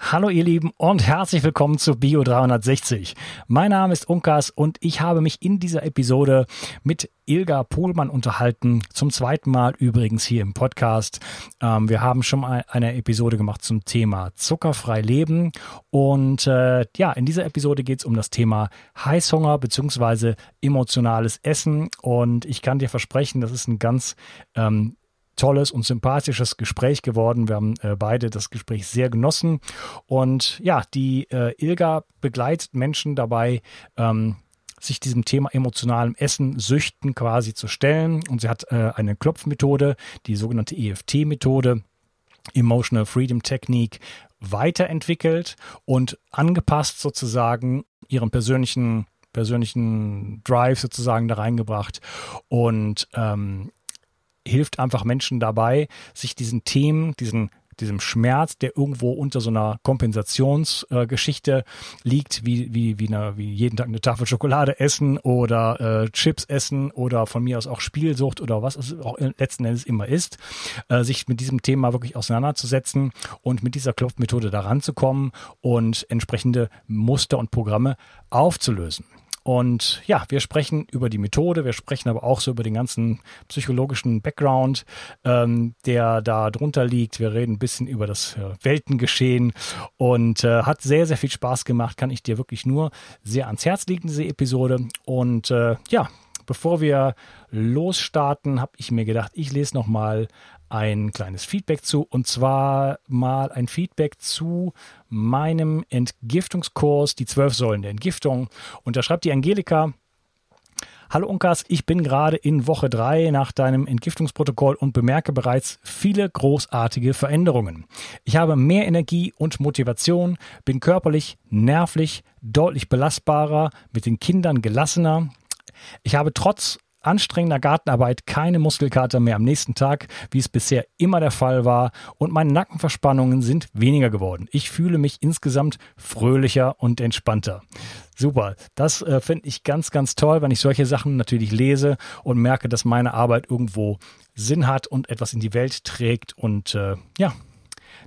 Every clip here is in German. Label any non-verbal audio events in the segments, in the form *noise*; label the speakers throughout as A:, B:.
A: Hallo ihr Lieben und herzlich willkommen zu Bio 360. Mein Name ist Unkas und ich habe mich in dieser Episode mit Ilga Pohlmann unterhalten. Zum zweiten Mal übrigens hier im Podcast. Ähm, wir haben schon mal eine Episode gemacht zum Thema zuckerfrei leben. Und äh, ja, in dieser Episode geht es um das Thema Heißhunger bzw. emotionales Essen. Und ich kann dir versprechen, das ist ein ganz ähm, tolles und sympathisches Gespräch geworden. Wir haben äh, beide das Gespräch sehr genossen. Und ja, die äh, Ilga begleitet Menschen dabei, ähm, sich diesem Thema emotionalem Essen, Süchten quasi zu stellen. Und sie hat äh, eine Klopfmethode, die sogenannte EFT-Methode, Emotional Freedom Technique, weiterentwickelt und angepasst sozusagen ihren persönlichen persönlichen Drive sozusagen da reingebracht und ähm, hilft einfach Menschen dabei, sich diesen Themen, diesen diesem Schmerz, der irgendwo unter so einer Kompensationsgeschichte äh, liegt, wie, wie, wie, eine, wie jeden Tag eine Tafel Schokolade essen oder äh, Chips essen oder von mir aus auch Spielsucht oder was es auch letzten Endes immer ist, äh, sich mit diesem Thema wirklich auseinanderzusetzen und mit dieser Klopfmethode daran zu kommen und entsprechende Muster und Programme aufzulösen. Und ja, wir sprechen über die Methode, wir sprechen aber auch so über den ganzen psychologischen Background, ähm, der da drunter liegt. Wir reden ein bisschen über das äh, Weltengeschehen und äh, hat sehr, sehr viel Spaß gemacht. Kann ich dir wirklich nur sehr ans Herz legen, diese Episode. Und äh, ja, bevor wir losstarten, habe ich mir gedacht, ich lese noch mal ein kleines Feedback zu und zwar mal ein Feedback zu meinem Entgiftungskurs, die zwölf Säulen der Entgiftung. Und da schreibt die Angelika, Hallo Unkas, ich bin gerade in Woche drei nach deinem Entgiftungsprotokoll und bemerke bereits viele großartige Veränderungen. Ich habe mehr Energie und Motivation, bin körperlich, nervlich deutlich belastbarer, mit den Kindern gelassener. Ich habe trotz anstrengender Gartenarbeit keine Muskelkater mehr am nächsten Tag, wie es bisher immer der Fall war, und meine Nackenverspannungen sind weniger geworden. Ich fühle mich insgesamt fröhlicher und entspannter. Super, das äh, finde ich ganz, ganz toll, wenn ich solche Sachen natürlich lese und merke, dass meine Arbeit irgendwo Sinn hat und etwas in die Welt trägt und äh, ja,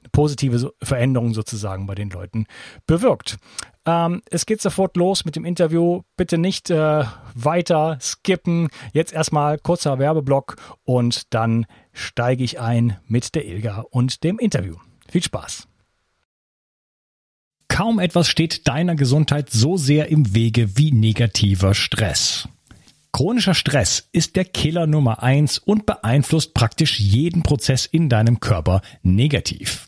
A: eine positive Veränderung sozusagen bei den Leuten bewirkt. Ähm, es geht sofort los mit dem Interview. Bitte nicht äh, weiter skippen. Jetzt erstmal kurzer Werbeblock und dann steige ich ein mit der Ilga und dem Interview. Viel Spaß. Kaum etwas steht deiner Gesundheit so sehr im Wege wie negativer Stress. Chronischer Stress ist der Killer Nummer eins und beeinflusst praktisch jeden Prozess in deinem Körper negativ.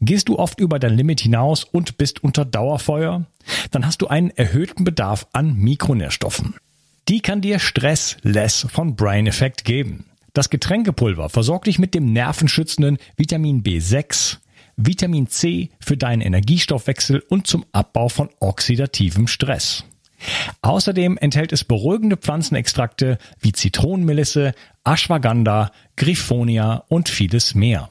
A: Gehst du oft über dein Limit hinaus und bist unter Dauerfeuer? Dann hast du einen erhöhten Bedarf an Mikronährstoffen. Die kann dir Stress Less von Brain Effect geben. Das Getränkepulver versorgt dich mit dem nervenschützenden Vitamin B6, Vitamin C für deinen Energiestoffwechsel und zum Abbau von oxidativem Stress. Außerdem enthält es beruhigende Pflanzenextrakte wie Zitronenmelisse, Ashwagandha, Griffonia und vieles mehr.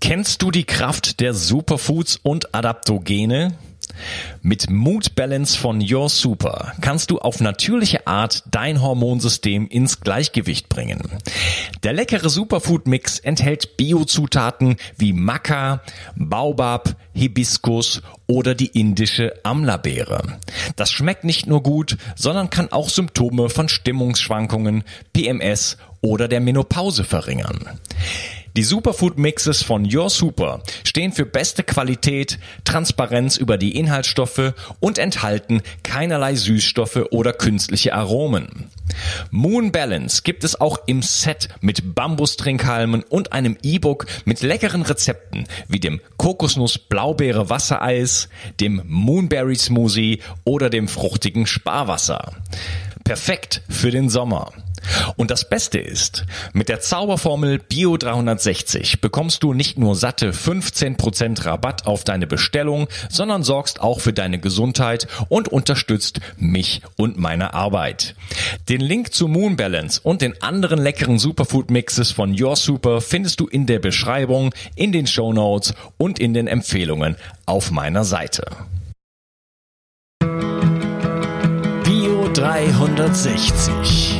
A: Kennst du die Kraft der Superfoods und Adaptogene? Mit Mood Balance von Your Super kannst du auf natürliche Art dein Hormonsystem ins Gleichgewicht bringen. Der leckere Superfood Mix enthält Biozutaten wie Maca, Baobab, Hibiskus oder die indische Amla-Beere. Das schmeckt nicht nur gut, sondern kann auch Symptome von Stimmungsschwankungen, PMS oder der Menopause verringern.
B: Die Superfood Mixes von Your Super stehen für beste Qualität, Transparenz über die Inhaltsstoffe und enthalten keinerlei Süßstoffe oder künstliche Aromen. Moon Balance gibt es auch im Set mit Bambustrinkhalmen und einem E-Book mit leckeren Rezepten wie dem Kokosnuss Blaubeere Wassereis, dem Moonberry Smoothie oder dem fruchtigen Sparwasser. Perfekt für den Sommer. Und das Beste ist, mit der Zauberformel Bio 360 bekommst du nicht nur satte 15% Rabatt auf deine Bestellung, sondern sorgst auch für deine Gesundheit und unterstützt mich und meine Arbeit. Den Link zu Moon Balance und den anderen leckeren Superfood Mixes von Your Super findest du in der Beschreibung, in den Show Notes und in den Empfehlungen auf meiner Seite.
A: Bio 360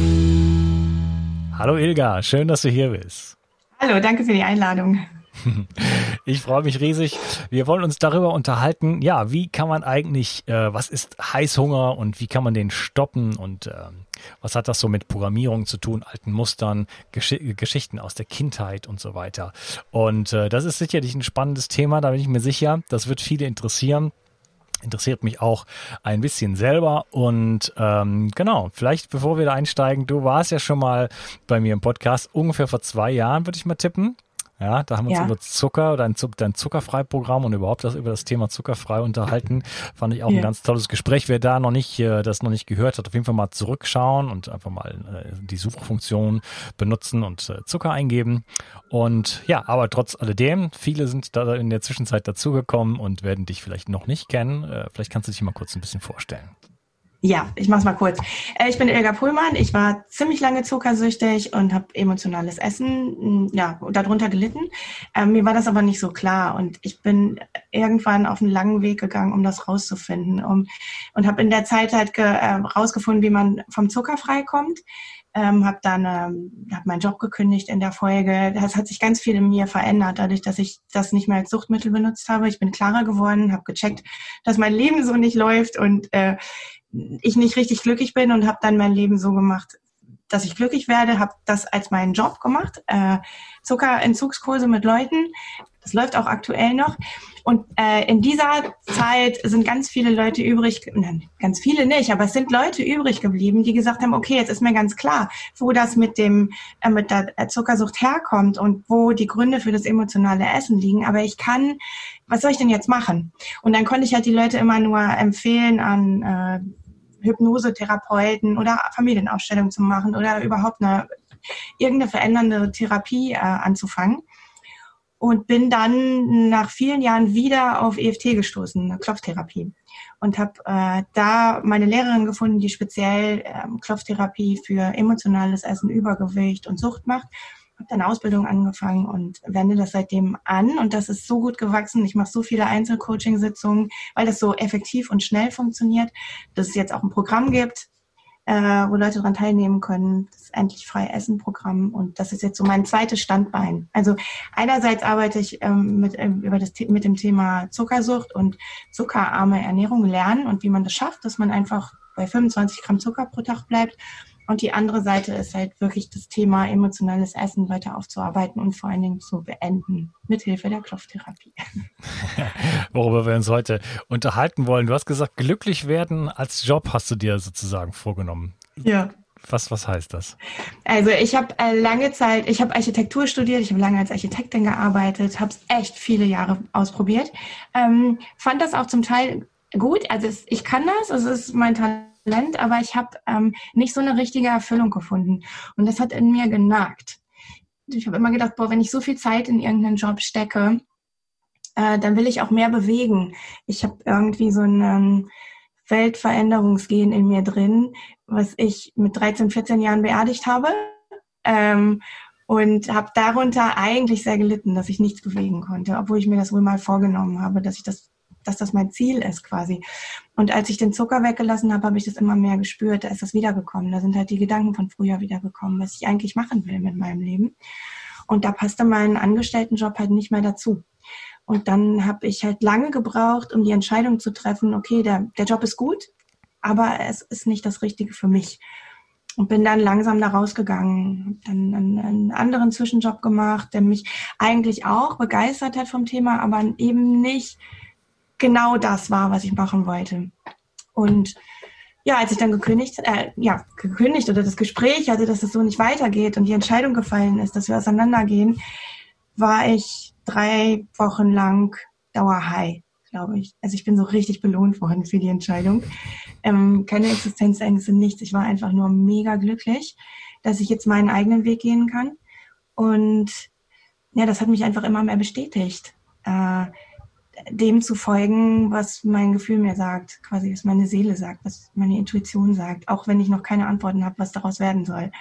A: Hallo Ilga, schön, dass du hier bist.
C: Hallo, danke für die Einladung. *laughs*
A: Ich freue mich riesig. Wir wollen uns darüber unterhalten, ja, wie kann man eigentlich, äh, was ist Heißhunger und wie kann man den stoppen und äh, was hat das so mit Programmierung zu tun, alten Mustern, Gesch Geschichten aus der Kindheit und so weiter. Und äh, das ist sicherlich ein spannendes Thema, da bin ich mir sicher. Das wird viele interessieren interessiert mich auch ein bisschen selber. Und ähm, genau, vielleicht bevor wir da einsteigen, du warst ja schon mal bei mir im Podcast, ungefähr vor zwei Jahren, würde ich mal tippen. Ja, da haben wir uns ja. über Zucker, dein, dein Zuckerfrei-Programm und überhaupt das über das Thema Zuckerfrei unterhalten. Fand ich auch ja. ein ganz tolles Gespräch. Wer da noch nicht, äh, das noch nicht gehört hat, auf jeden Fall mal zurückschauen und einfach mal äh, die Suchfunktion benutzen und äh, Zucker eingeben. Und ja, aber trotz alledem, viele sind da in der Zwischenzeit dazugekommen und werden dich vielleicht noch nicht kennen. Vielleicht kannst du dich mal kurz ein bisschen vorstellen.
C: Ja, ich mach's mal kurz. Äh, ich bin Ilga Pullmann. Ich war ziemlich lange zuckersüchtig und habe emotionales Essen, ja, darunter gelitten. Ähm, mir war das aber nicht so klar und ich bin irgendwann auf einen langen Weg gegangen, um das rauszufinden, um und habe in der Zeit halt ge, äh, rausgefunden, wie man vom Zucker freikommt. Ähm, habe dann ähm, hab meinen Job gekündigt in der Folge. Das hat sich ganz viel in mir verändert, dadurch, dass ich das nicht mehr als Suchtmittel benutzt habe. Ich bin klarer geworden, habe gecheckt, dass mein Leben so nicht läuft und äh, ich nicht richtig glücklich bin und habe dann mein Leben so gemacht, dass ich glücklich werde, habe das als meinen Job gemacht, äh, Zuckerentzugskurse mit Leuten. Das läuft auch aktuell noch. Und äh, in dieser Zeit sind ganz viele Leute übrig, nein, ganz viele nicht, aber es sind Leute übrig geblieben, die gesagt haben, okay, jetzt ist mir ganz klar, wo das mit dem äh, mit der Zuckersucht herkommt und wo die Gründe für das emotionale Essen liegen. Aber ich kann, was soll ich denn jetzt machen? Und dann konnte ich halt die Leute immer nur empfehlen an äh, Hypnosetherapeuten oder Familienausstellungen zu machen oder überhaupt eine irgendeine verändernde Therapie äh, anzufangen. Und bin dann nach vielen Jahren wieder auf EFT gestoßen, eine Klopftherapie. Und habe äh, da meine Lehrerin gefunden, die speziell ähm, Klopftherapie für emotionales Essen, Übergewicht und Sucht macht habe dann Ausbildung angefangen und wende das seitdem an und das ist so gut gewachsen. Ich mache so viele Einzelcoaching-Sitzungen, weil das so effektiv und schnell funktioniert, dass es jetzt auch ein Programm gibt, äh, wo Leute daran teilnehmen können. Das Endlich frei Essen Programm und das ist jetzt so mein zweites Standbein. Also einerseits arbeite ich ähm, mit, äh, über das, mit dem Thema Zuckersucht und zuckerarme Ernährung lernen und wie man das schafft, dass man einfach bei 25 Gramm Zucker pro Tag bleibt und die andere Seite ist halt wirklich das Thema emotionales Essen weiter aufzuarbeiten und vor allen Dingen zu beenden, mithilfe der Klopftherapie. *laughs*
A: Worüber wir uns heute unterhalten wollen. Du hast gesagt, glücklich werden als Job hast du dir sozusagen vorgenommen.
C: Ja.
A: Was, was heißt das?
C: Also ich habe äh, lange Zeit, ich habe Architektur studiert, ich habe lange als Architektin gearbeitet, habe es echt viele Jahre ausprobiert, ähm, fand das auch zum Teil gut, also es, ich kann das, es ist mein Talent Talent, aber ich habe ähm, nicht so eine richtige Erfüllung gefunden. Und das hat in mir genagt. Ich habe immer gedacht, boah, wenn ich so viel Zeit in irgendeinen Job stecke, äh, dann will ich auch mehr bewegen. Ich habe irgendwie so ein Weltveränderungsgehen in mir drin, was ich mit 13, 14 Jahren beerdigt habe. Ähm, und habe darunter eigentlich sehr gelitten, dass ich nichts bewegen konnte, obwohl ich mir das wohl mal vorgenommen habe, dass ich das dass das mein Ziel ist quasi. Und als ich den Zucker weggelassen habe, habe ich das immer mehr gespürt. Da ist das wiedergekommen. Da sind halt die Gedanken von früher wiedergekommen, was ich eigentlich machen will mit meinem Leben. Und da passte mein Angestelltenjob halt nicht mehr dazu. Und dann habe ich halt lange gebraucht, um die Entscheidung zu treffen, okay, der, der Job ist gut, aber es ist nicht das Richtige für mich und bin dann langsam da rausgegangen, dann einen, einen, anderen Zwischenjob gemacht, der mich eigentlich auch begeistert hat vom Thema, aber eben nicht genau das war, was ich machen wollte. Und ja, als ich dann gekündigt, äh, ja, gekündigt oder das Gespräch hatte, dass es so nicht weitergeht und die Entscheidung gefallen ist, dass wir auseinandergehen, war ich drei Wochen lang dauerhigh glaube ich. Also ich bin so richtig belohnt worden für die Entscheidung. Ähm, keine Existenzängste, nichts. Ich war einfach nur mega glücklich, dass ich jetzt meinen eigenen Weg gehen kann. Und ja, das hat mich einfach immer mehr bestätigt, äh, dem zu folgen, was mein Gefühl mir sagt, quasi was meine Seele sagt, was meine Intuition sagt, auch wenn ich noch keine Antworten habe, was daraus werden soll.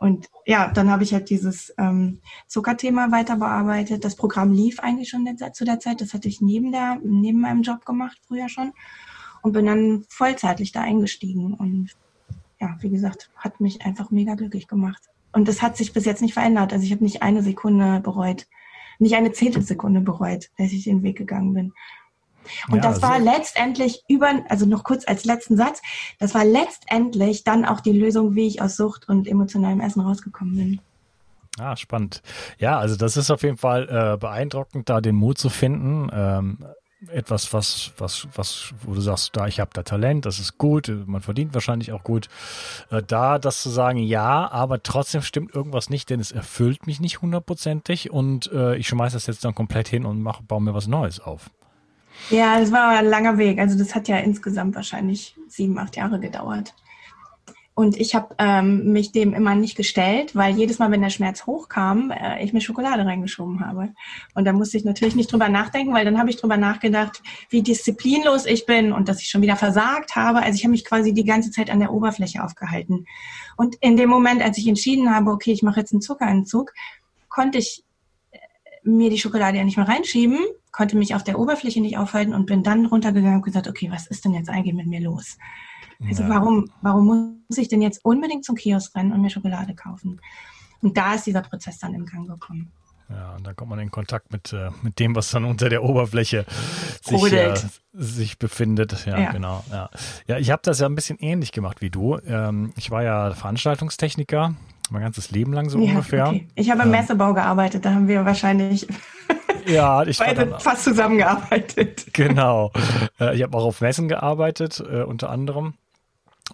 C: Und ja, dann habe ich halt dieses ähm, Zuckerthema weiter bearbeitet. Das Programm lief eigentlich schon zu der Zeit. Das hatte ich neben der, neben meinem Job gemacht, früher schon. Und bin dann vollzeitlich da eingestiegen. Und ja, wie gesagt, hat mich einfach mega glücklich gemacht. Und das hat sich bis jetzt nicht verändert. Also ich habe nicht eine Sekunde bereut, nicht eine Zehntelsekunde bereut, dass ich den Weg gegangen bin. Und ja, das war letztendlich über, also noch kurz als letzten Satz, das war letztendlich dann auch die Lösung, wie ich aus Sucht und emotionalem Essen rausgekommen bin.
A: Ah, spannend. Ja, also das ist auf jeden Fall äh, beeindruckend, da den Mut zu finden. Ähm, etwas, was, was, was, wo du sagst, da ich habe da Talent, das ist gut, man verdient wahrscheinlich auch gut. Äh, da das zu sagen, ja, aber trotzdem stimmt irgendwas nicht, denn es erfüllt mich nicht hundertprozentig und äh, ich schmeiße das jetzt dann komplett hin und mache, baue mir was Neues auf.
C: Ja, das war ein langer Weg. Also das hat ja insgesamt wahrscheinlich sieben, acht Jahre gedauert. Und ich habe ähm, mich dem immer nicht gestellt, weil jedes Mal, wenn der Schmerz hochkam, äh, ich mir Schokolade reingeschoben habe. Und da musste ich natürlich nicht drüber nachdenken, weil dann habe ich drüber nachgedacht, wie disziplinlos ich bin und dass ich schon wieder versagt habe. Also ich habe mich quasi die ganze Zeit an der Oberfläche aufgehalten. Und in dem Moment, als ich entschieden habe, okay, ich mache jetzt einen Zuckerentzug, konnte ich äh, mir die Schokolade ja nicht mehr reinschieben, konnte mich auf der Oberfläche nicht aufhalten und bin dann runtergegangen und gesagt, okay, was ist denn jetzt eigentlich mit mir los? Also ja. warum, warum muss ich denn jetzt unbedingt zum Kiosk rennen und mir Schokolade kaufen? Und da ist dieser Prozess dann in Gang gekommen.
A: Ja, und dann kommt man in Kontakt mit, äh, mit dem, was dann unter der Oberfläche sich, äh, sich befindet. Ja, ja, genau. Ja, ja ich habe das ja ein bisschen ähnlich gemacht wie du. Ähm, ich war ja Veranstaltungstechniker, mein ganzes Leben lang so ja, ungefähr. Okay.
C: Ich habe im ähm, Messebau gearbeitet, da haben wir wahrscheinlich
A: ja, *laughs* ich
C: Beide fast zusammengearbeitet.
A: Genau. Äh, ich habe auch auf Messen gearbeitet, äh, unter anderem.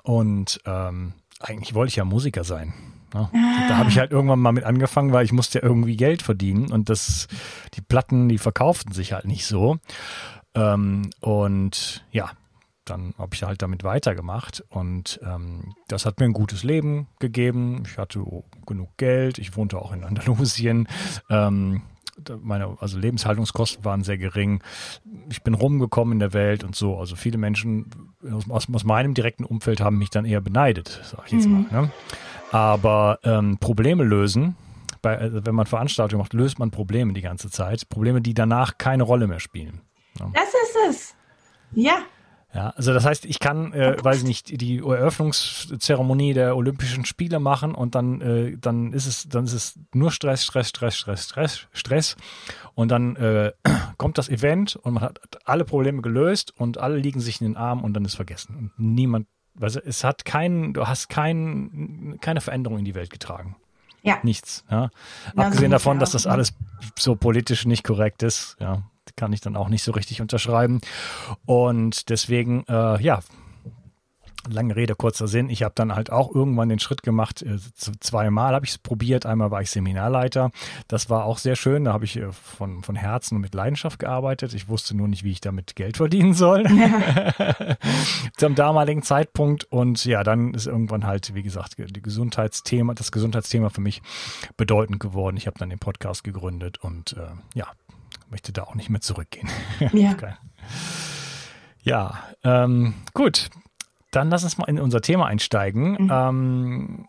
A: Und ähm, eigentlich wollte ich ja Musiker sein. Ne? Ah. Da habe ich halt irgendwann mal mit angefangen, weil ich musste ja irgendwie Geld verdienen und das, die Platten, die verkauften sich halt nicht so. Ähm, und ja, dann habe ich halt damit weitergemacht und ähm, das hat mir ein gutes Leben gegeben. Ich hatte genug Geld, ich wohnte auch in Andalusien. Ähm, meine also Lebenshaltungskosten waren sehr gering. Ich bin rumgekommen in der Welt und so. Also viele Menschen aus, aus meinem direkten Umfeld haben mich dann eher beneidet, sag ich jetzt mhm. mal. Ne? Aber ähm, Probleme lösen, bei, also wenn man Veranstaltungen macht, löst man Probleme die ganze Zeit. Probleme, die danach keine Rolle mehr spielen.
C: Ne? Das ist es. Ja,
A: ja, also das heißt, ich kann, äh, weiß ich nicht, die Eröffnungszeremonie der Olympischen Spiele machen und dann, äh, dann ist es, dann ist es nur Stress, Stress, Stress, Stress, Stress, Stress. Und dann äh, *clears throat* kommt das Event und man hat alle Probleme gelöst und alle liegen sich in den Arm und dann ist vergessen. Und niemand, also es hat keinen, du hast kein, keine Veränderung in die Welt getragen. Ja. Nichts. Ja. Abgesehen davon, dass das alles so politisch nicht korrekt ist. Ja kann ich dann auch nicht so richtig unterschreiben. Und deswegen, äh, ja, lange Rede, kurzer Sinn. Ich habe dann halt auch irgendwann den Schritt gemacht. Äh, zweimal habe ich es probiert. Einmal war ich Seminarleiter. Das war auch sehr schön. Da habe ich äh, von, von Herzen und mit Leidenschaft gearbeitet. Ich wusste nur nicht, wie ich damit Geld verdienen soll. Ja. *laughs* Zum damaligen Zeitpunkt. Und ja, dann ist irgendwann halt, wie gesagt, die Gesundheitsthema, das Gesundheitsthema für mich bedeutend geworden. Ich habe dann den Podcast gegründet und äh, ja, möchte da auch nicht mehr zurückgehen. *laughs* Ja. ja, ähm, gut. Dann lass uns mal in unser Thema einsteigen. Mhm. Ähm,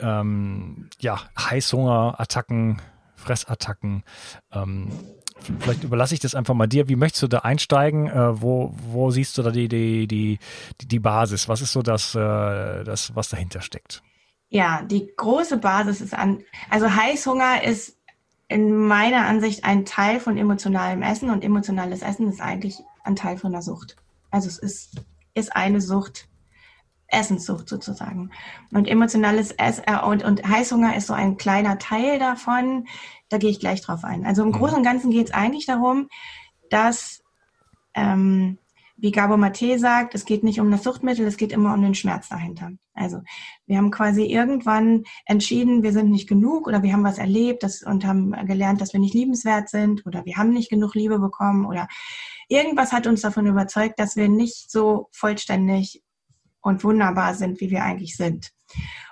A: ähm, ja, Heißhungerattacken, Fressattacken. Ähm, vielleicht überlasse ich das einfach mal dir. Wie möchtest du da einsteigen? Äh, wo, wo siehst du da die, die, die, die Basis? Was ist so das, äh, das, was dahinter steckt?
C: Ja, die große Basis ist an, also Heißhunger ist in meiner Ansicht ein Teil von emotionalem Essen und emotionales Essen ist eigentlich ein Teil von der Sucht. Also es ist, ist eine Sucht, Essenssucht sozusagen. Und emotionales Essen äh, und, und Heißhunger ist so ein kleiner Teil davon. Da gehe ich gleich drauf ein. Also im mhm. Großen und Ganzen geht es eigentlich darum, dass, ähm, wie Gabo Mate sagt, es geht nicht um das Suchtmittel, es geht immer um den Schmerz dahinter. Also wir haben quasi irgendwann entschieden, wir sind nicht genug oder wir haben was erlebt das, und haben gelernt, dass wir nicht liebenswert sind oder wir haben nicht genug Liebe bekommen oder irgendwas hat uns davon überzeugt, dass wir nicht so vollständig und wunderbar sind, wie wir eigentlich sind.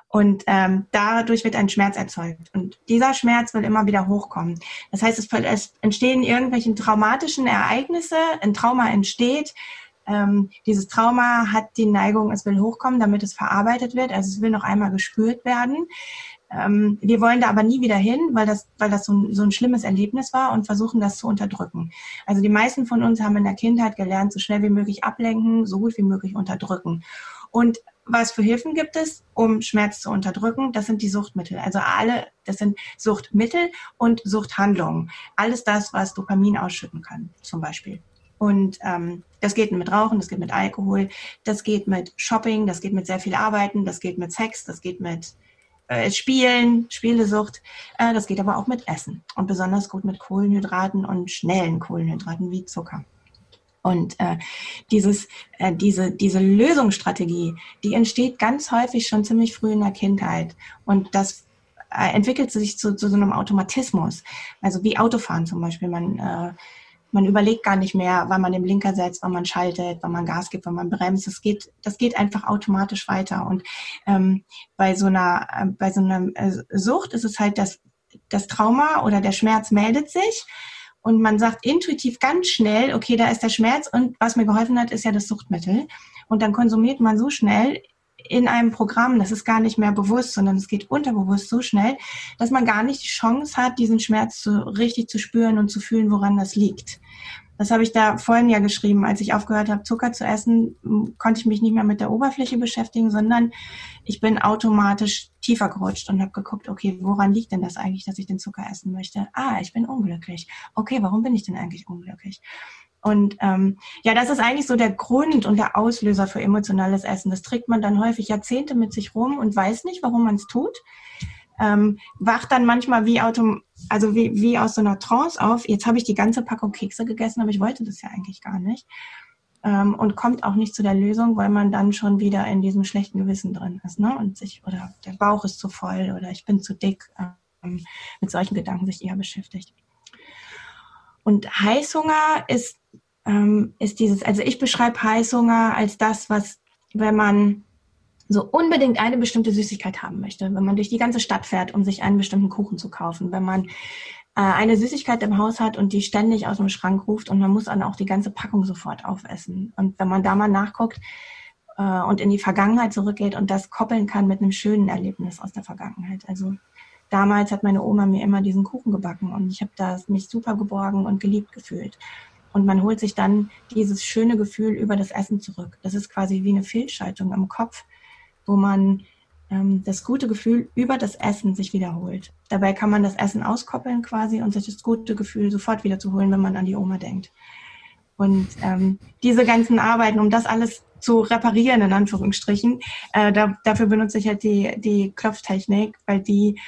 C: Und ähm, dadurch wird ein Schmerz erzeugt. Und dieser Schmerz will immer wieder hochkommen. Das heißt, es, es entstehen irgendwelche traumatischen Ereignisse, ein Trauma entsteht. Ähm, dieses Trauma hat die Neigung, es will hochkommen, damit es verarbeitet wird. Also es will noch einmal gespürt werden. Ähm, wir wollen da aber nie wieder hin, weil das, weil das so ein, so ein schlimmes Erlebnis war und versuchen das zu unterdrücken. Also die meisten von uns haben in der Kindheit gelernt, so schnell wie möglich ablenken, so gut wie möglich unterdrücken. Und was für Hilfen gibt es, um Schmerz zu unterdrücken? Das sind die Suchtmittel. Also alle, das sind Suchtmittel und Suchthandlungen. Alles das, was Dopamin ausschütten kann, zum Beispiel. Und ähm, das geht mit Rauchen, das geht mit Alkohol, das geht mit Shopping, das geht mit sehr viel Arbeiten, das geht mit Sex, das geht mit äh, Spielen, Spielesucht. Äh, das geht aber auch mit Essen und besonders gut mit Kohlenhydraten und schnellen Kohlenhydraten wie Zucker. Und äh, dieses, äh, diese, diese Lösungsstrategie, die entsteht ganz häufig schon ziemlich früh in der Kindheit. Und das äh, entwickelt sich zu, zu so einem Automatismus. Also wie Autofahren zum Beispiel. Man, äh, man überlegt gar nicht mehr, wann man den Blinker setzt, wann man schaltet, wann man Gas gibt, wann man bremst. Das geht, das geht einfach automatisch weiter. Und ähm, bei so einer, äh, bei so einer äh, Sucht ist es halt, dass das Trauma oder der Schmerz meldet sich und man sagt intuitiv ganz schnell, okay, da ist der Schmerz und was mir geholfen hat, ist ja das Suchtmittel. Und dann konsumiert man so schnell in einem Programm, das ist gar nicht mehr bewusst, sondern es geht unterbewusst so schnell, dass man gar nicht die Chance hat, diesen Schmerz zu, richtig zu spüren und zu fühlen, woran das liegt. Das habe ich da vorhin ja geschrieben. Als ich aufgehört habe, Zucker zu essen, konnte ich mich nicht mehr mit der Oberfläche beschäftigen, sondern ich bin automatisch tiefer gerutscht und habe geguckt, okay, woran liegt denn das eigentlich, dass ich den Zucker essen möchte? Ah, ich bin unglücklich. Okay, warum bin ich denn eigentlich unglücklich? Und ähm, ja, das ist eigentlich so der Grund und der Auslöser für emotionales Essen. Das trägt man dann häufig Jahrzehnte mit sich rum und weiß nicht, warum man es tut ähm, wacht dann manchmal wie autom also wie, wie aus so einer Trance auf. Jetzt habe ich die ganze Packung Kekse gegessen, aber ich wollte das ja eigentlich gar nicht. Ähm, und kommt auch nicht zu der Lösung, weil man dann schon wieder in diesem schlechten Gewissen drin ist, ne? Und sich, oder der Bauch ist zu voll oder ich bin zu dick, ähm, mit solchen Gedanken sich eher beschäftigt. Und Heißhunger ist, ähm, ist dieses, also ich beschreibe Heißhunger als das, was, wenn man so unbedingt eine bestimmte Süßigkeit haben möchte, wenn man durch die ganze Stadt fährt, um sich einen bestimmten Kuchen zu kaufen, wenn man äh, eine Süßigkeit im Haus hat und die ständig aus dem Schrank ruft und man muss dann auch die ganze Packung sofort aufessen. Und wenn man da mal nachguckt äh, und in die Vergangenheit zurückgeht und das koppeln kann mit einem schönen Erlebnis aus der Vergangenheit. Also damals hat meine Oma mir immer diesen Kuchen gebacken und ich habe da mich super geborgen und geliebt gefühlt. Und man holt sich dann dieses schöne Gefühl über das Essen zurück. Das ist quasi wie eine Fehlschaltung im Kopf wo man ähm, das gute Gefühl über das Essen sich wiederholt. Dabei kann man das Essen auskoppeln quasi und sich das gute Gefühl sofort wieder zu holen, wenn man an die Oma denkt. Und ähm, diese ganzen Arbeiten, um das alles zu reparieren, in Anführungsstrichen, äh, da, dafür benutze ich halt die, die Klopftechnik, weil die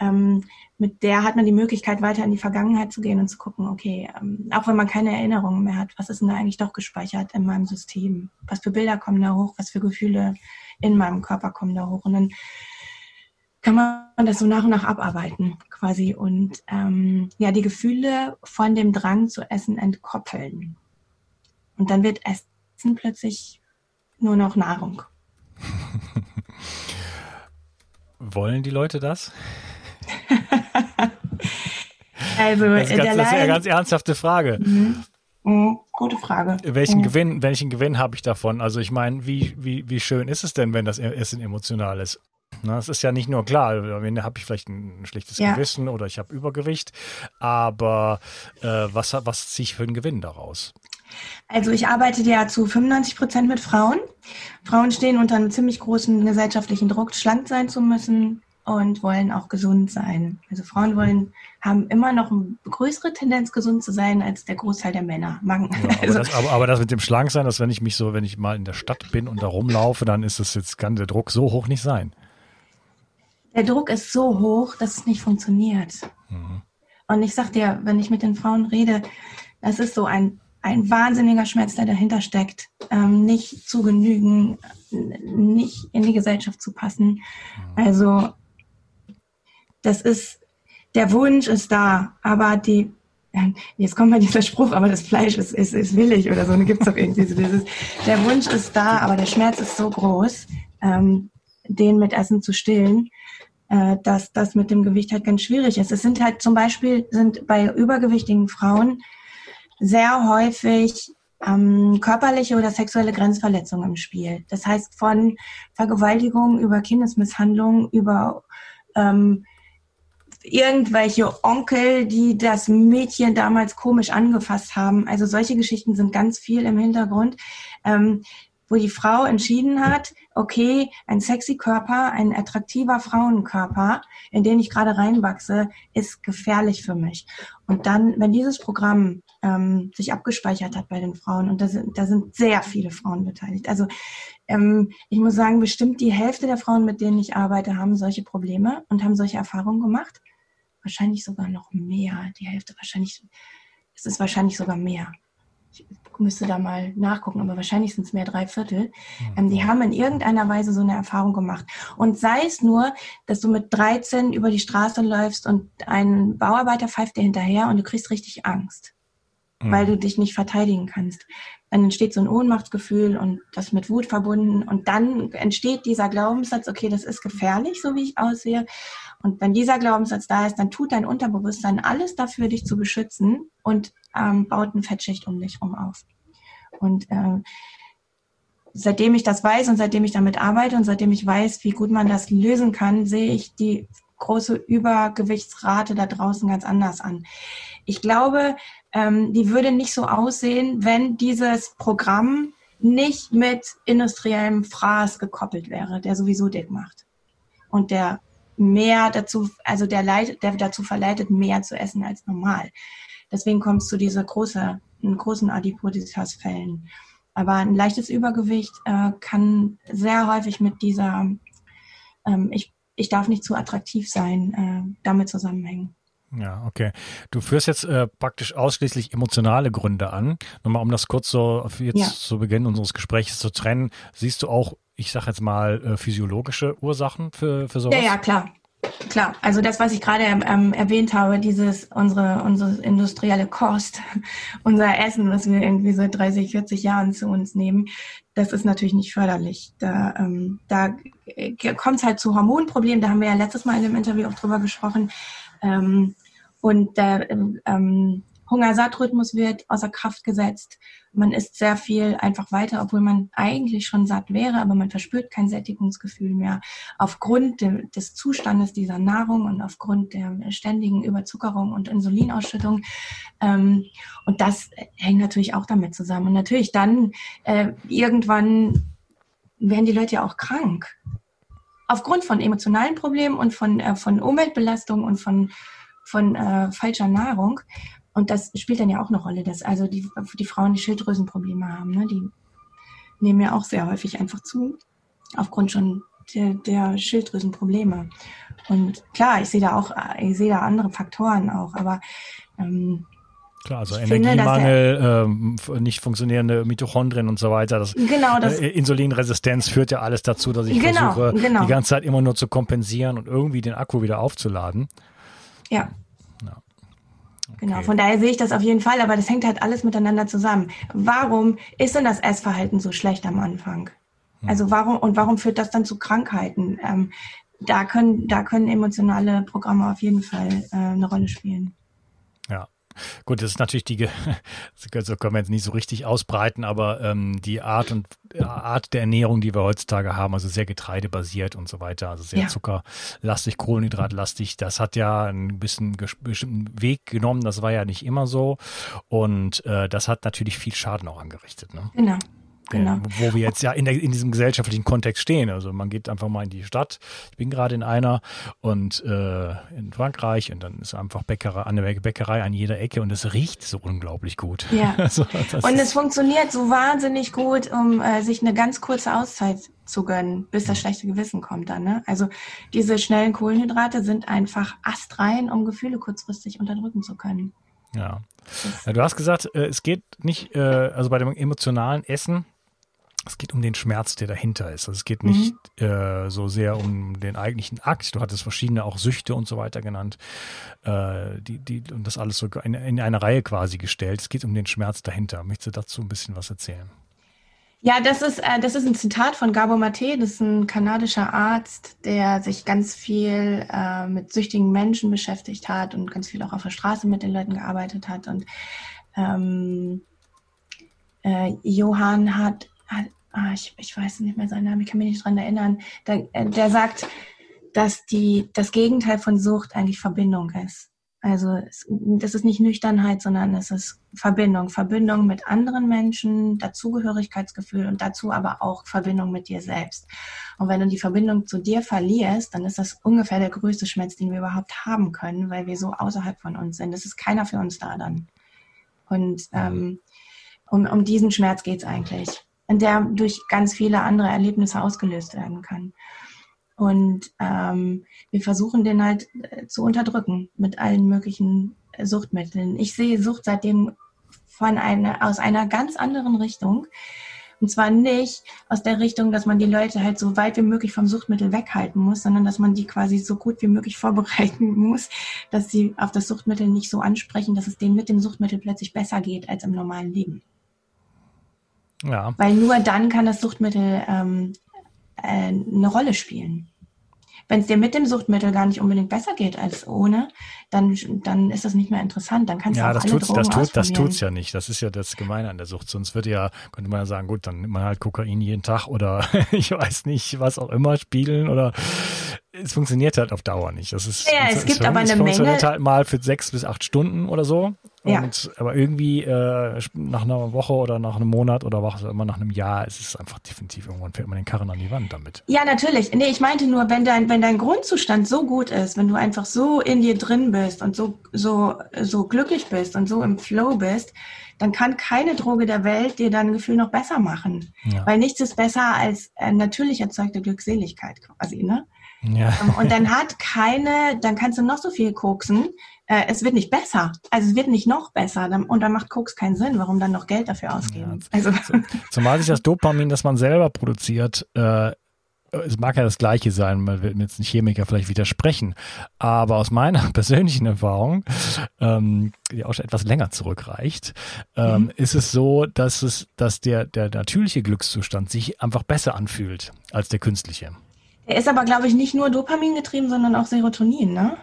C: ähm, mit der hat man die Möglichkeit, weiter in die Vergangenheit zu gehen und zu gucken, okay, ähm, auch wenn man keine Erinnerungen mehr hat, was ist denn da eigentlich doch gespeichert in meinem System? Was für Bilder kommen da hoch? Was für Gefühle in meinem Körper kommen da hoch. Und dann kann man das so nach und nach abarbeiten quasi und ähm, ja die Gefühle von dem Drang zu essen entkoppeln. Und dann wird Essen plötzlich nur noch Nahrung. *laughs*
A: Wollen die Leute das? *laughs*
C: also,
A: das, ist ganz, das ist eine ganz ernsthafte Frage. Mhm.
C: Mhm, gute Frage.
A: Welchen mhm. Gewinn, welchen Gewinn habe ich davon? Also ich meine, wie, wie, wie schön ist es denn, wenn das Essen emotional ist? Na, es ist ja nicht nur klar, am Ende habe ich vielleicht ein schlechtes
C: Ja.
A: Gewissen oder ich habe Übergewicht, aber äh, was, was ziehe ich für einen Gewinn daraus?
C: Also ich arbeite ja zu 95 Prozent mit Frauen. Frauen stehen unter einem ziemlich großen gesellschaftlichen Druck, schlank sein zu müssen und wollen auch gesund sein. Also Frauen wollen, haben immer noch eine größere Tendenz, gesund zu sein, als der Großteil der Männer.
A: Ja, *laughs* aber,
C: also,
A: das, aber, aber das mit dem Schlanksein, dass wenn ich mich so, wenn ich mal in der Stadt bin und da rumlaufe, dann ist das jetzt, kann der Druck so hoch nicht sein.
C: der Druck ist so hoch, dass es nicht funktioniert. Und ich sag dir, wenn ich mit den Frauen rede, das ist so ein, ein wahnsinniger Schmerz, der dahinter steckt. Ähm, nicht zu genügen, nicht in die Gesellschaft zu passen. Also, das ist, der Wunsch ist da, aber die, jetzt kommt mal dieser Spruch, aber das Fleisch ist, ist, ist willig oder so, und gibt's doch irgendwie so dieses, der Wunsch ist da, aber der Schmerz ist so groß, ähm, den mit Essen zu stillen, äh, dass das mit dem Gewicht halt ganz schwierig ist. Es sind halt zum Beispiel, sind bei übergewichtigen Frauen sehr häufig ähm, körperliche oder sexuelle Grenzverletzungen im Spiel. Das heißt von Vergewaltigung über Kindesmisshandlung, über ähm, irgendwelche Onkel, die das Mädchen damals komisch angefasst haben. Also solche Geschichten sind ganz viel im Hintergrund, ähm, wo die Frau entschieden hat, okay, ein sexy Körper, ein attraktiver Frauenkörper, in den ich gerade reinwachse, ist gefährlich für mich. Und dann, wenn dieses Programm ähm, sich abgespeichert hat bei den Frauen, und da sind, da sind sehr viele Frauen beteiligt. Also ähm, ich muss sagen, bestimmt die Hälfte der Frauen, mit denen ich arbeite, haben solche Probleme und haben solche Erfahrungen gemacht. Wahrscheinlich sogar noch mehr. Die Hälfte wahrscheinlich, es ist wahrscheinlich sogar mehr. Ich müsste da mal nachgucken, aber wahrscheinlich sind es mehr drei Viertel. Ähm, die haben in irgendeiner Weise so eine Erfahrung gemacht. Und sei es nur, dass du mit 13 über die Straße läufst und ein Bauarbeiter pfeift dir hinterher und du kriegst richtig Angst, weil du dich nicht verteidigen kannst. Dann entsteht so ein Ohnmachtsgefühl und das mit Wut verbunden. Und dann entsteht dieser Glaubenssatz, okay, das ist gefährlich, so wie ich aussehe. Und wenn dieser Glaubenssatz da ist, dann tut dein Unterbewusstsein alles dafür, dich zu beschützen und ähm, baut eine Fettschicht um dich rum auf. Und ähm, seitdem ich das weiß und seitdem ich damit arbeite und seitdem ich weiß, wie gut man das lösen kann, sehe ich die große Übergewichtsrate da draußen ganz anders an. Ich glaube, ähm, die würde nicht so aussehen, wenn dieses Programm nicht mit industriellem Fraß gekoppelt wäre, der sowieso dick macht. Und der mehr dazu, also der, leit, der dazu verleitet, mehr zu essen als normal. Deswegen kommt es zu dieser große, großen Adipositas-Fällen. Aber ein leichtes Übergewicht äh, kann sehr häufig mit dieser, ähm, ich, ich darf nicht zu attraktiv sein, äh, damit zusammenhängen.
A: Ja, okay. Du führst jetzt äh, praktisch ausschließlich emotionale Gründe an. Nochmal, um das kurz so jetzt
C: Ja.
A: zu Beginn unseres Gesprächs zu trennen, siehst du auch, ich sag jetzt mal, äh, physiologische Ursachen für, für sowas?
C: Ja, ja, klar. Klar, also das, was ich gerade ähm, erwähnt habe, dieses unsere unsere industrielle Kost, *laughs* unser Essen, was wir irgendwie seit 30, 40 Jahren zu uns nehmen, das ist natürlich nicht förderlich. Da, ähm, da kommt es halt zu Hormonproblemen. Da haben wir ja letztes Mal in dem Interview auch drüber gesprochen. Ähm, und der ähm, Hungersattrhythmus wird außer Kraft gesetzt. Man isst sehr viel einfach weiter, obwohl man eigentlich schon satt wäre, aber man verspürt kein Sättigungsgefühl mehr aufgrund de, des Zustandes dieser Nahrung und aufgrund der ständigen Überzuckerung und Insulinausschüttung. Ähm, und das hängt natürlich auch damit zusammen. Und natürlich dann äh, irgendwann werden die Leute ja auch krank. Aufgrund von emotionalen Problemen und von, äh, von Umweltbelastung und von, von äh, falscher Nahrung. Und das spielt dann ja auch eine Rolle, dass also die, die Frauen, die Schilddrüsenprobleme haben, ne, die nehmen ja auch sehr häufig einfach zu, aufgrund schon der, der Schilddrüsenprobleme. Und klar, ich sehe da auch, ich sehe da andere Faktoren auch, aber ähm,
A: Klar, also
C: Ich finde,
A: Energiemangel, ähm, f- nicht funktionierende Mitochondrien und so weiter. Das,
C: genau das.
A: äh, Insulinresistenz führt ja alles dazu, dass ich
C: Genau,
A: versuche,
C: genau.
A: die ganze Zeit immer nur zu kompensieren und irgendwie den Akku wieder aufzuladen.
C: Ja. Genau,
A: Okay.
C: von daher sehe ich das auf jeden Fall, aber das hängt halt alles miteinander zusammen. Warum ist denn das Essverhalten so schlecht am Anfang?
A: Hm.
C: Also warum und warum führt das dann zu Krankheiten? Ähm, da können da können emotionale Programme auf jeden Fall äh, eine Rolle spielen.
A: Gut, das ist natürlich die, *laughs* so können wir jetzt nicht so richtig ausbreiten, aber ähm, die Art und äh, Art der Ernährung, die wir heutzutage haben, also sehr getreidebasiert und so weiter, also sehr ja. zuckerlastig, Kohlenhydratlastig, das hat ja einen bisschen bestimmten Weg genommen. Das war ja nicht immer so und äh, das hat natürlich viel Schaden auch angerichtet. Ne?
C: Genau. Genau.
A: wo wir jetzt ja in, der, in diesem gesellschaftlichen Kontext stehen. Also man geht einfach mal in die Stadt. Ich bin gerade in einer und äh, in Frankreich und dann ist einfach Bäckerei, eine Bäckerei an jeder Ecke und es riecht so unglaublich gut.
C: Ja. *laughs* also, und es funktioniert so wahnsinnig gut, um äh, sich eine ganz kurze Auszeit zu gönnen, bis das schlechte Gewissen kommt dann. Ne? Also diese schnellen Kohlenhydrate sind einfach astrein, um Gefühle kurzfristig unterdrücken zu können.
A: Ja. ja du hast gesagt, äh, es geht nicht, äh, also bei dem emotionalen Essen, es geht um den Schmerz, der dahinter ist. Also es geht nicht mhm. äh, so sehr um den eigentlichen Akt. Du hattest verschiedene auch Süchte und so weiter genannt, äh, die, die, und das alles so in, in eine Reihe quasi gestellt. Es geht um den Schmerz dahinter. Möchtest du dazu ein bisschen was erzählen?
C: Ja, das ist, äh, das ist ein Zitat von Gabor Mate, das ist ein kanadischer Arzt, der sich ganz viel äh, mit süchtigen Menschen beschäftigt hat und ganz viel auch auf der Straße mit den Leuten gearbeitet hat. Und ähm, äh, Johann hat, hat ah, ich, ich weiß nicht mehr seinen Namen, ich kann mich nicht dran erinnern, der, äh, der sagt, dass die, das Gegenteil von Sucht eigentlich Verbindung ist. Also es, das ist nicht Nüchternheit, sondern es ist Verbindung. Verbindung mit anderen Menschen, Dazugehörigkeitsgefühl und dazu aber auch Verbindung mit dir selbst. Und wenn du die Verbindung zu dir verlierst, dann ist das ungefähr der größte Schmerz, den wir überhaupt haben können, weil wir so außerhalb von uns sind. Es ist keiner für uns da dann. Und ähm, um, um diesen Schmerz geht's eigentlich der durch ganz viele andere Erlebnisse ausgelöst werden kann. Und ähm, wir versuchen den halt äh, zu unterdrücken mit allen möglichen Suchtmitteln. Ich sehe Sucht seitdem von einer, aus einer ganz anderen Richtung. Und zwar nicht aus der Richtung, dass man die Leute halt so weit wie möglich vom Suchtmittel weghalten muss, sondern dass man die quasi so gut wie möglich *laughs* vorbereiten muss, dass sie auf das Suchtmittel nicht so ansprechen, dass es denen mit dem Suchtmittel plötzlich besser geht als im normalen Leben. Ja. Weil nur dann kann das Suchtmittel ähm, äh, eine Rolle spielen. Wenn es dir mit dem Suchtmittel gar nicht unbedingt besser geht als ohne, dann, dann ist das nicht mehr interessant. Dann kannst
A: ja,
C: du auch
A: das
C: alle
A: tut's,
C: Drogen
A: das tut, das tut's ja nicht. Das ist ja das Gemeine an der Sucht. Sonst würde ja, könnte man ja sagen, gut, dann nimmt man halt Kokain jeden Tag oder *laughs* ich weiß nicht, was auch immer, spielen oder es funktioniert halt auf Dauer nicht. Das ist,
C: ja, es, es gibt aber eine Menge. Es
A: funktioniert halt mal für sechs bis acht Stunden oder so. Ja. aber irgendwie äh, nach einer Woche oder nach einem Monat oder was auch immer nach einem Jahr ist es einfach definitiv irgendwann fällt man den Karren an die Wand damit.
C: Ja, natürlich. Nee, ich meinte nur, wenn dein, wenn dein Grundzustand so gut ist, wenn du einfach so in dir drin bist und so, so, so glücklich bist und so im Flow bist, dann kann keine Droge der Welt dir dein Gefühl noch besser machen. Ja. Weil nichts ist besser als äh, natürlich erzeugte Glückseligkeit quasi, ne? Ja. Ähm, und dann hat keine, dann kannst du noch so viel koksen, äh, es wird nicht besser. Also es wird nicht noch besser. Und dann macht Koks keinen Sinn. Warum dann noch Geld dafür ausgeben? Ja, also.
A: Zumal sich das Dopamin, das man selber produziert, äh, es mag ja das Gleiche sein, man wird jetzt nicht Chemiker vielleicht widersprechen, aber aus meiner *laughs* persönlichen Erfahrung, ähm, die auch schon etwas länger zurückreicht, ähm, mhm. ist es so, dass es, dass der, der natürliche Glückszustand sich einfach besser anfühlt als der künstliche.
C: Er ist aber, glaube ich, nicht nur Dopamin getrieben, sondern auch Serotonin, ne?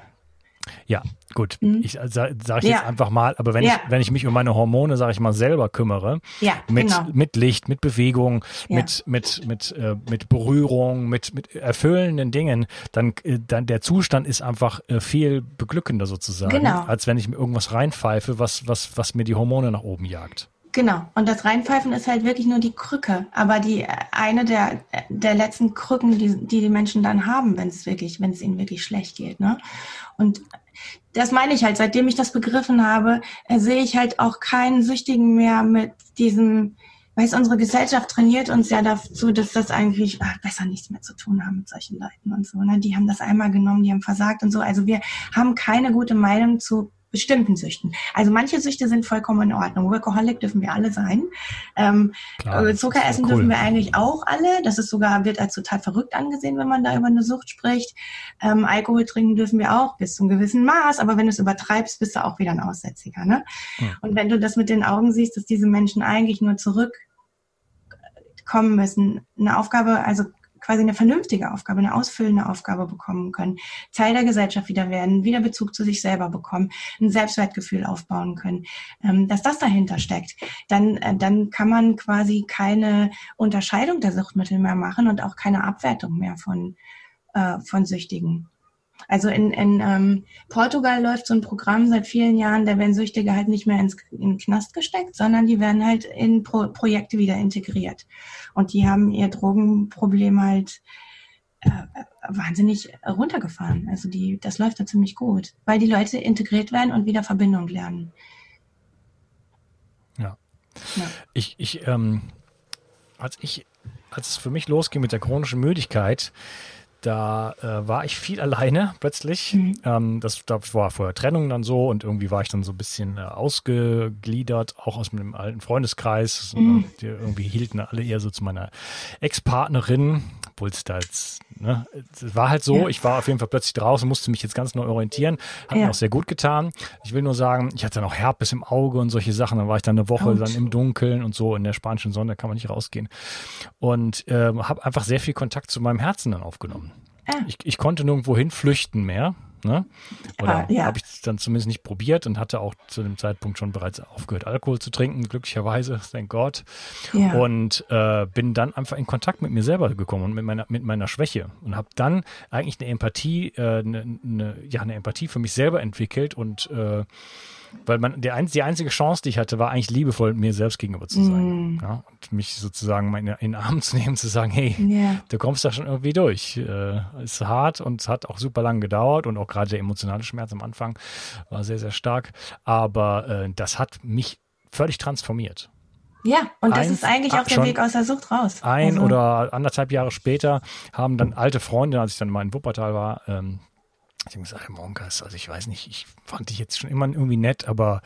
A: Ja, gut. Mhm. Ich äh, sage sag ich ja. jetzt einfach mal, aber wenn ja. ich wenn ich mich um meine Hormone, sage ich mal, selber kümmere, ja, mit genau. mit Licht, mit Bewegung, mit mit mit äh, mit Berührung, mit mit erfüllenden Dingen, dann äh, dann der Zustand ist einfach äh, viel beglückender sozusagen, genau. als wenn ich mir irgendwas reinpfeife, was was was mir die Hormone nach oben jagt.
C: Genau. Und das Reinpfeifen ist halt wirklich nur die Krücke, aber die äh, eine der, der letzten Krücken, die, die die Menschen dann haben, wenn es wirklich, wenn es ihnen wirklich schlecht geht. Ne? Und das meine ich halt, seitdem ich das begriffen habe, äh, sehe ich halt auch keinen Süchtigen mehr mit diesem, weil unsere Gesellschaft trainiert uns ja dazu, dass das eigentlich ach, besser nichts mehr zu tun haben mit solchen Leuten und so. Ne? Die haben das einmal genommen, die haben versagt und so. Also wir haben keine gute Meinung zu bestimmten Süchten. Also manche Süchte sind vollkommen in Ordnung. Workaholic dürfen wir alle sein. Ähm, äh, Zucker essen cool. dürfen wir eigentlich auch alle. Das ist sogar, wird als total verrückt angesehen, wenn man da über eine Sucht spricht. Ähm, Alkohol trinken dürfen wir auch bis zu einem gewissen Maß, aber wenn du es übertreibst, bist du auch wieder ein Aussätziger. Ne? Ja. Und wenn du das mit den Augen siehst, dass diese Menschen eigentlich nur zurückkommen müssen, eine Aufgabe, also quasi eine vernünftige Aufgabe, eine ausfüllende Aufgabe bekommen können, Teil der Gesellschaft wieder werden, wieder Bezug zu sich selber bekommen, ein Selbstwertgefühl aufbauen können, ähm, dass das dahinter steckt, dann, äh, dann kann man quasi keine Unterscheidung der Suchtmittel mehr machen und auch keine Abwertung mehr von, äh, von Süchtigen. Also in, in ähm, Portugal läuft so ein Programm seit vielen Jahren, da werden Süchtige halt nicht mehr ins, in den Knast gesteckt, sondern die werden halt in Pro Projekte wieder integriert. Und die haben ihr Drogenproblem halt äh, wahnsinnig runtergefahren. Also die, das läuft da ziemlich gut, weil die Leute integriert werden und wieder Verbindung lernen.
A: Ja. ja. Ich, ich, ähm, als ich, als es für mich losging mit der chronischen Müdigkeit, da äh, war ich viel alleine plötzlich. Mhm. Ähm, das, das war vorher Trennung dann so und irgendwie war ich dann so ein bisschen äh, ausgegliedert, auch aus meinem alten Freundeskreis. Mhm. Die irgendwie hielten alle eher so zu meiner Ex-Partnerin, obwohl es da jetzt, ne, es war halt so, ja. ich war auf jeden Fall plötzlich draußen, musste mich jetzt ganz neu orientieren, hat ja. mir auch sehr gut getan. Ich will nur sagen, ich hatte dann auch Herpes im Auge und solche Sachen, dann war ich dann eine Woche Ouch. dann im Dunkeln und so, in der spanischen Sonne kann man nicht rausgehen. Und äh, habe einfach sehr viel Kontakt zu meinem Herzen dann aufgenommen. Ah. Ich, ich konnte nirgendwo hin flüchten mehr. Ne? Oder ah, ja. habe ich es dann zumindest nicht probiert und hatte auch zu dem Zeitpunkt schon bereits aufgehört, Alkohol zu trinken, glücklicherweise, *laughs* thank God. Ja. Und äh, bin dann einfach in Kontakt mit mir selber gekommen und mit meiner, mit meiner Schwäche und habe dann eigentlich eine Empathie, äh, eine, eine, ja, eine Empathie für mich selber entwickelt und äh, weil man der die einzige Chance, die ich hatte, war eigentlich liebevoll mir selbst gegenüber zu sein. Mm. Ja, und mich sozusagen in, den Arm *laughs* zu nehmen, zu sagen, hey, yeah. du kommst da schon irgendwie durch. Äh, ist hart und es hat auch super lang gedauert und auch gerade der emotionale Schmerz am Anfang war sehr, sehr stark. Aber äh, das hat mich völlig transformiert.
C: Ja, und das ein, ist eigentlich auch der Weg aus der Sucht raus.
A: Ein also. oder anderthalb Jahre später haben dann alte Freunde, als ich dann mal in Wuppertal war, ähm, ich habe gesagt, Monkas, also ich weiß nicht, ich fand dich jetzt schon immer irgendwie nett, aber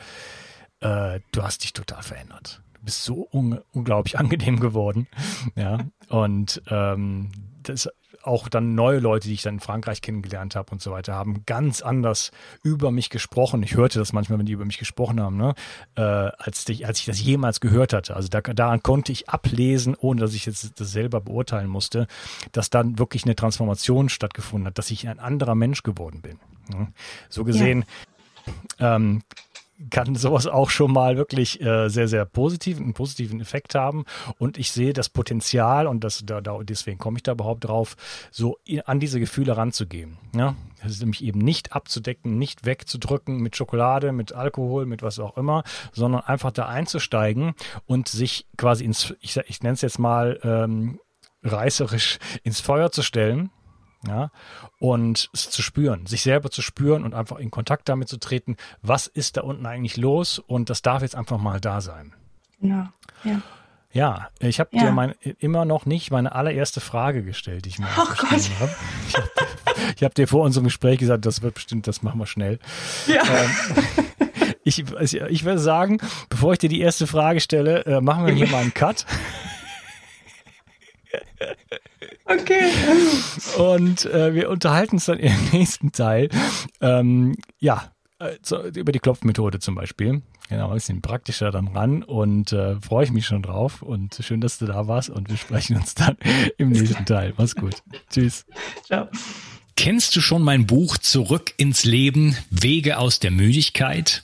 A: äh, du hast dich total verändert. Du bist so un unglaublich *laughs* angenehm geworden. Ja. Und ähm, das auch dann neue Leute, die ich dann in Frankreich kennengelernt habe und so weiter, haben ganz anders über mich gesprochen. Ich hörte das manchmal, wenn die über mich gesprochen haben, ne? äh, als, ich, als ich das jemals gehört hatte. Also da, daran konnte ich ablesen, ohne dass ich jetzt das selber beurteilen musste, dass dann wirklich eine Transformation stattgefunden hat, dass ich ein anderer Mensch geworden bin. Ne? So gesehen. Ja. Ähm, kann sowas auch schon mal wirklich äh, sehr, sehr positiv, einen positiven Effekt haben. Und ich sehe das Potenzial, und das, da, da, deswegen komme ich da überhaupt drauf, so an diese Gefühle ranzugehen. Ja? Das ist nämlich eben nicht abzudecken, nicht wegzudrücken mit Schokolade, mit Alkohol, mit was auch immer, sondern einfach da einzusteigen und sich quasi ins, ich, ich nenne es jetzt mal ähm, reißerisch, ins Feuer zu stellen ja, und es zu spüren, sich selber zu spüren und einfach in Kontakt damit zu treten, was ist da unten eigentlich los und das darf jetzt einfach mal da sein.
C: Genau, ja.
A: Ja, ich habe ja. dir mein, immer noch nicht meine allererste Frage gestellt, die ich mir oh aufgeschrieben habe. Ich habe dir, *laughs* hab dir vor unserem Gespräch gesagt, das wird bestimmt, das machen wir schnell. Ja. Ähm, *laughs* ich, ich würde sagen, bevor ich dir die erste Frage stelle, äh, machen wir hier mal einen Cut. *laughs*
C: Okay.
A: Und äh, wir unterhalten uns dann *laughs* im nächsten Teil, ähm, ja, so, über die Klopfmethode zum Beispiel. Genau, ein bisschen praktischer dann ran und äh, freue ich mich schon drauf. Und schön, dass du da warst und wir sprechen uns dann im nächsten Teil. Mach's gut. Tschüss. Ciao.
B: Kennst du schon mein Buch Zurück ins Leben, Wege aus der Müdigkeit?